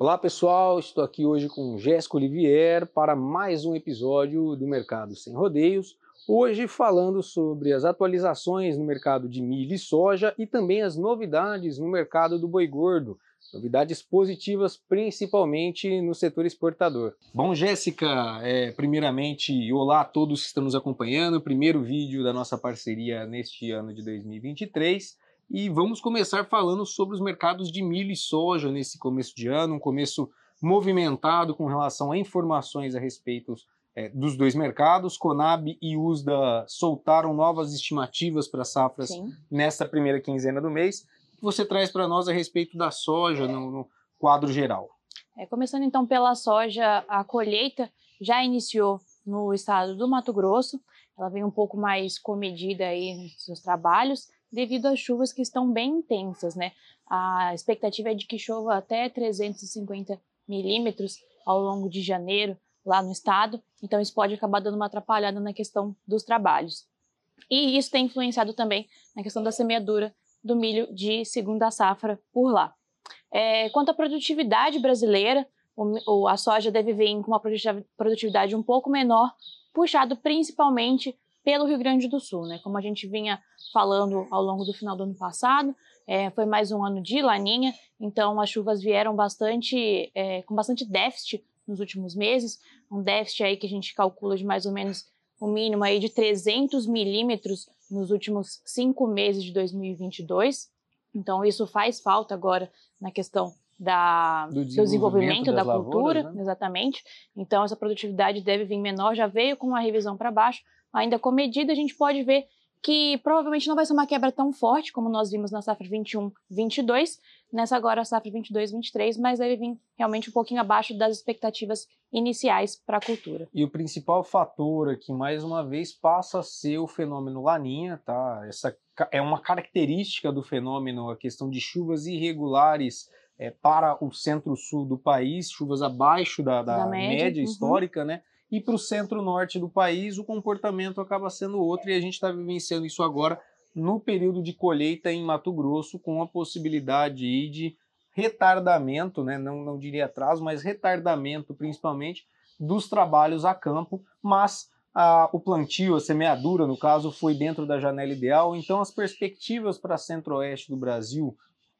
Olá pessoal, estou aqui hoje com Jéssica Olivier para mais um episódio do Mercado Sem Rodeios. Hoje falando sobre as atualizações no mercado de milho e soja e também as novidades no mercado do boi gordo. Novidades positivas, principalmente no setor exportador. Bom, Jéssica, é, primeiramente, olá a todos que estão nos acompanhando. Primeiro vídeo da nossa parceria neste ano de 2023 e vamos começar falando sobre os mercados de milho e soja nesse começo de ano, um começo movimentado com relação a informações a respeito é, dos dois mercados. Conab e USDA soltaram novas estimativas para safras Sim. nessa primeira quinzena do mês. O que você traz para nós a respeito da soja no, no quadro geral? É, começando então pela soja, a colheita já iniciou no estado do Mato Grosso. Ela vem um pouco mais comedida aí nos seus trabalhos devido às chuvas que estão bem intensas, né? A expectativa é de que chova até 350 milímetros ao longo de janeiro lá no estado, então isso pode acabar dando uma atrapalhada na questão dos trabalhos. E isso tem influenciado também na questão da semeadura do milho de segunda safra por lá. É, quanto à produtividade brasileira, o, a soja deve vir com uma produtividade um pouco menor, puxado principalmente pelo Rio Grande do Sul, né? Como a gente vinha falando ao longo do final do ano passado, é, foi mais um ano de laninha, então as chuvas vieram bastante, é, com bastante déficit nos últimos meses, um déficit aí que a gente calcula de mais ou menos o um mínimo aí de 300 milímetros nos últimos cinco meses de 2022. Então isso faz falta agora na questão da, do desenvolvimento, do desenvolvimento da cultura, lavouras, né? exatamente. Então essa produtividade deve vir menor, já veio com uma revisão para baixo, ainda com medida, a gente pode ver que provavelmente não vai ser uma quebra tão forte como nós vimos na safra 21-22, nessa agora safra 22-23, mas deve vir realmente um pouquinho abaixo das expectativas iniciais para a cultura. E o principal fator aqui, mais uma vez, passa a ser o fenômeno laninha, tá? Essa é uma característica do fenômeno, a questão de chuvas irregulares é, para o centro-sul do país, chuvas abaixo da, da, da média, média uhum. histórica, né? e para o centro-norte do país o comportamento acaba sendo outro e a gente está vivenciando isso agora no período de colheita em Mato Grosso com a possibilidade de retardamento, né, não, não diria atraso, mas retardamento principalmente dos trabalhos a campo, mas a, o plantio, a semeadura no caso, foi dentro da janela ideal, então as perspectivas para centro-oeste do Brasil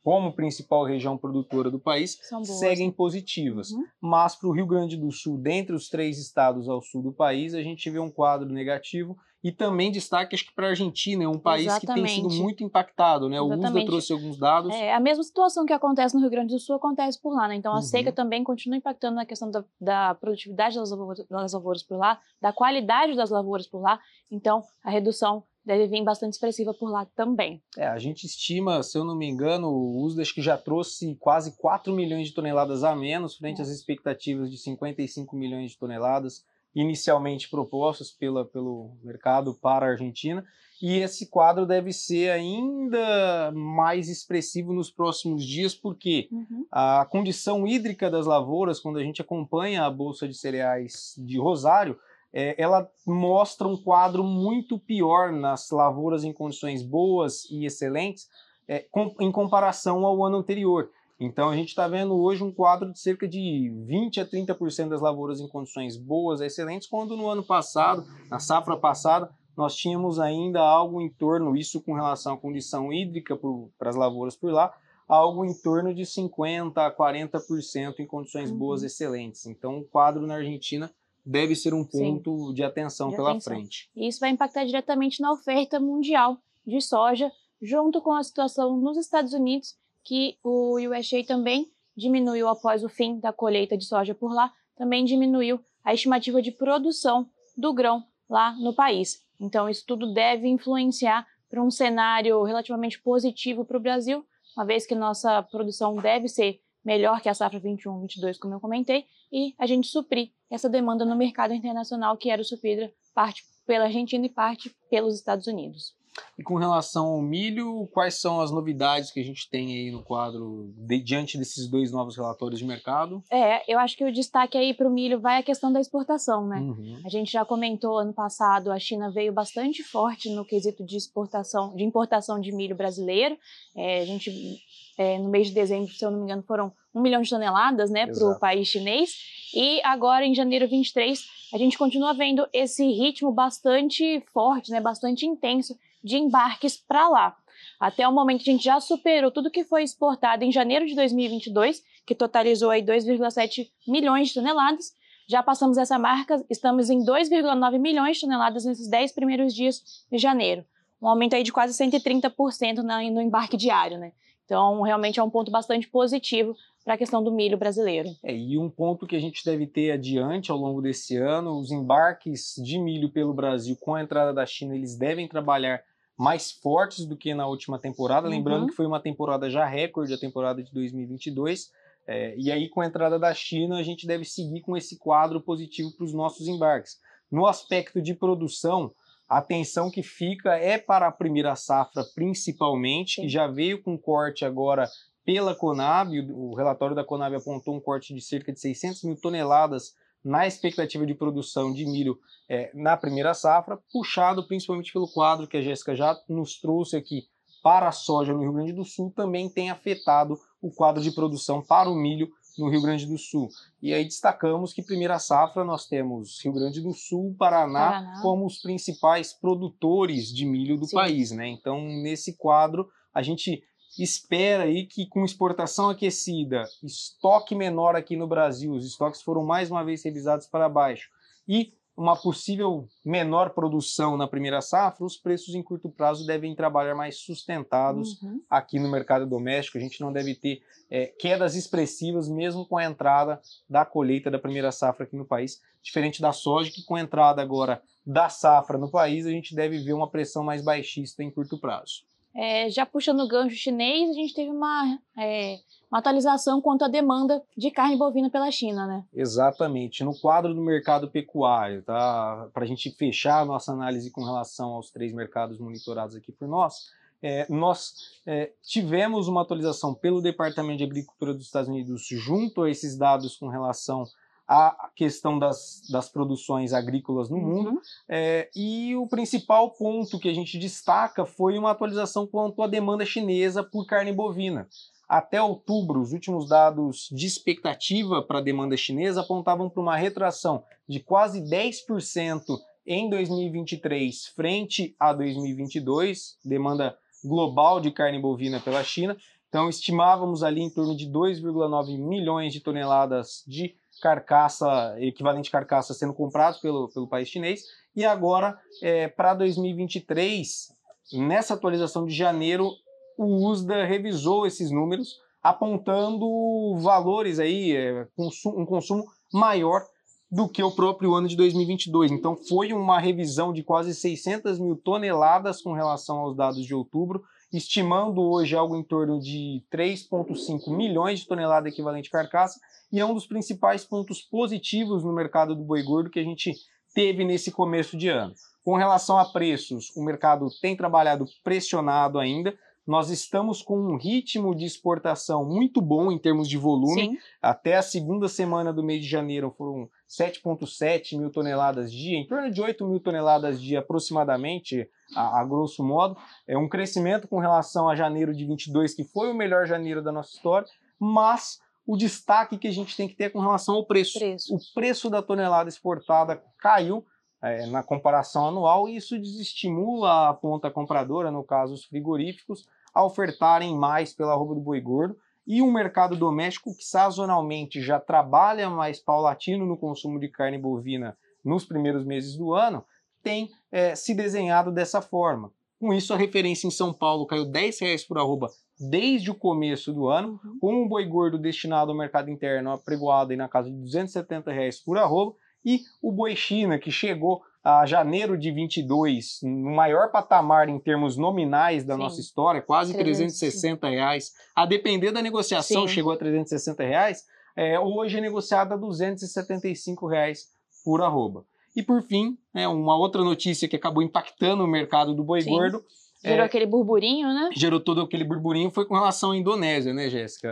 como principal região produtora do país, seguem positivas. Uhum. Mas para o Rio Grande do Sul, dentre os três estados ao sul do país, a gente vê um quadro negativo e também destaque, acho que para a Argentina, é um país Exatamente. que tem sido muito impactado, né? O USDA trouxe alguns dados. É, a mesma situação que acontece no Rio Grande do Sul acontece por lá, né? Então a uhum. seca também continua impactando na questão da, da produtividade das lavouras, das lavouras por lá, da qualidade das lavouras por lá. Então a redução deve vir bastante expressiva por lá também. É, a gente estima, se eu não me engano, o USDA que já trouxe quase 4 milhões de toneladas a menos, frente é. às expectativas de 55 milhões de toneladas inicialmente propostas pela, pelo mercado para a Argentina. E esse quadro deve ser ainda mais expressivo nos próximos dias, porque uhum. a condição hídrica das lavouras, quando a gente acompanha a Bolsa de Cereais de Rosário, é, ela mostra um quadro muito pior nas lavouras em condições boas e excelentes é, com, em comparação ao ano anterior. Então a gente está vendo hoje um quadro de cerca de 20 a 30% das lavouras em condições boas excelentes, quando no ano passado, na safra passada, nós tínhamos ainda algo em torno, isso com relação à condição hídrica para as lavouras por lá, algo em torno de 50 a 40% em condições boas uhum. excelentes. Então o quadro na Argentina deve ser um ponto Sim. de atenção de pela atenção. frente. E isso vai impactar diretamente na oferta mundial de soja, junto com a situação nos Estados Unidos, que o USA também diminuiu após o fim da colheita de soja por lá, também diminuiu a estimativa de produção do grão lá no país. Então, isso tudo deve influenciar para um cenário relativamente positivo para o Brasil, uma vez que nossa produção deve ser melhor que a safra 21-22, como eu comentei, e a gente suprir essa demanda no mercado internacional que era suprida parte pela Argentina e parte pelos Estados Unidos. E com relação ao milho, quais são as novidades que a gente tem aí no quadro de, diante desses dois novos relatórios de mercado? É, eu acho que o destaque aí para o milho vai a questão da exportação, né? Uhum. A gente já comentou ano passado, a China veio bastante forte no quesito de exportação, de importação de milho brasileiro. É, a gente, é, no mês de dezembro, se eu não me engano, foram um milhão de toneladas, né, para o país chinês. E agora, em janeiro 23, a gente continua vendo esse ritmo bastante forte, né, bastante intenso de embarques para lá. Até o momento, a gente já superou tudo que foi exportado em janeiro de 2022, que totalizou aí 2,7 milhões de toneladas. Já passamos essa marca, estamos em 2,9 milhões de toneladas nesses 10 primeiros dias de janeiro. Um aumento aí de quase 130% no embarque diário, né? Então, realmente é um ponto bastante positivo para a questão do milho brasileiro. É, e um ponto que a gente deve ter adiante ao longo desse ano, os embarques de milho pelo Brasil com a entrada da China, eles devem trabalhar mais fortes do que na última temporada, uhum. lembrando que foi uma temporada já recorde, a temporada de 2022, é, e aí com a entrada da China a gente deve seguir com esse quadro positivo para os nossos embarques. No aspecto de produção, a atenção que fica é para a primeira safra principalmente, que já veio com corte agora pela Conab, o relatório da Conab apontou um corte de cerca de 600 mil toneladas na expectativa de produção de milho é, na primeira safra, puxado principalmente pelo quadro que a Jéssica já nos trouxe aqui para a soja no Rio Grande do Sul, também tem afetado o quadro de produção para o milho no Rio Grande do Sul. E aí destacamos que primeira safra nós temos Rio Grande do Sul, Paraná, Paraná. como os principais produtores de milho do Sim. país, né? Então, nesse quadro, a gente espera aí que com exportação aquecida, estoque menor aqui no Brasil, os estoques foram mais uma vez revisados para baixo e uma possível menor produção na primeira safra, os preços em curto prazo devem trabalhar mais sustentados uhum. aqui no mercado doméstico. A gente não deve ter é, quedas expressivas mesmo com a entrada da colheita da primeira safra aqui no país, diferente da soja, que com a entrada agora da safra no país, a gente deve ver uma pressão mais baixista em curto prazo. É, já puxando o gancho chinês, a gente teve uma, é, uma atualização quanto à demanda de carne bovina pela China, né? Exatamente. No quadro do mercado pecuário, tá? para a gente fechar a nossa análise com relação aos três mercados monitorados aqui por nós, é, nós é, tivemos uma atualização pelo Departamento de Agricultura dos Estados Unidos junto a esses dados com relação a questão das, das produções agrícolas no uhum. mundo. É, e o principal ponto que a gente destaca foi uma atualização quanto à demanda chinesa por carne bovina. Até outubro, os últimos dados de expectativa para a demanda chinesa apontavam para uma retração de quase 10% em 2023 frente a 2022, demanda global de carne bovina pela China. Então, estimávamos ali em torno de 2,9 milhões de toneladas de carcaça, equivalente carcaça sendo comprados pelo, pelo país chinês. E agora, é, para 2023, nessa atualização de janeiro, o USDA revisou esses números, apontando valores aí, é, um consumo maior do que o próprio ano de 2022. Então foi uma revisão de quase 600 mil toneladas com relação aos dados de outubro, estimando hoje algo em torno de 3,5 milhões de toneladas equivalente carcaça, e é um dos principais pontos positivos no mercado do boi gordo que a gente teve nesse começo de ano. Com relação a preços, o mercado tem trabalhado pressionado ainda, nós estamos com um ritmo de exportação muito bom em termos de volume. Sim. Até a segunda semana do mês de janeiro foram 7,7 mil toneladas dia, em torno de 8 mil toneladas dia aproximadamente, a, a, grosso modo. É um crescimento com relação a janeiro de 22, que foi o melhor janeiro da nossa história, mas o destaque que a gente tem que ter com relação ao preço. preço. O preço da tonelada exportada caiu é, na comparação anual e isso desestimula a ponta compradora, no caso os frigoríficos, a ofertarem mais pela roupa do boi gordo e um mercado doméstico que sazonalmente já trabalha mais paulatino no consumo de carne bovina nos primeiros meses do ano, tem é, se desenhado dessa forma. Com isso, a referência em São Paulo caiu R$ 10,00 por arroba desde o começo do ano, uhum. com um boi gordo destinado ao mercado interno apregoado na casa de 270 reais por arroba, e o boi China, que chegou a janeiro de 22, no maior patamar em termos nominais da Sim. nossa história, quase 360 reais. A depender da negociação, Sim. chegou a 360 reais. É, hoje é negociada a 275 reais por arroba. E por fim, é, uma outra notícia que acabou impactando o mercado do boi Sim. gordo, Gerou É. aquele burburinho, né? gerou todo aquele burburinho foi com relação à Indonésia, né, Jéssica?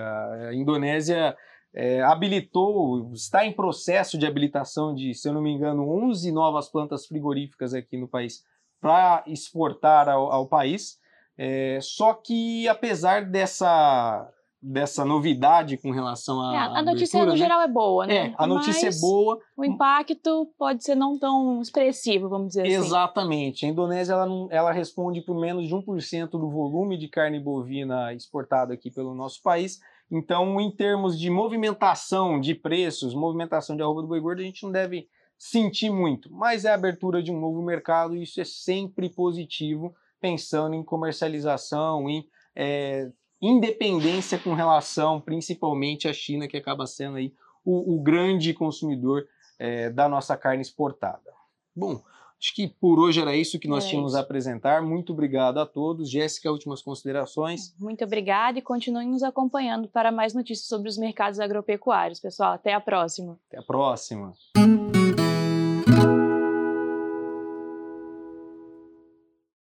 A Indonésia é, habilitou, está em processo de habilitação de, se eu não me engano, 11 novas plantas frigoríficas aqui no país para exportar ao, ao país. É, só que, apesar dessa, dessa novidade com relação à. É, a notícia abertura, no né? geral é boa, né? É, a notícia Mas é boa, O impacto pode ser não tão expressivo, vamos dizer assim. Exatamente. A Indonésia ela, não- ela responde por menos de 1% do volume de carne bovina exportado aqui pelo nosso país. Então, em termos de movimentação de preços, movimentação de arroba do boi gordo, a gente não deve sentir muito. Mas é a abertura de um novo mercado e isso é sempre positivo, pensando em comercialização, em é, independência com relação principalmente à China, que acaba sendo aí o, o grande consumidor é, da nossa carne exportada. Bom, acho que por hoje era isso que nós Era tínhamos isso. a apresentar. Muito obrigado a todos. Jéssica, últimas considerações. Muito obrigada e continuem nos acompanhando para mais notícias sobre os mercados agropecuários, pessoal. Até a próxima. Até a próxima.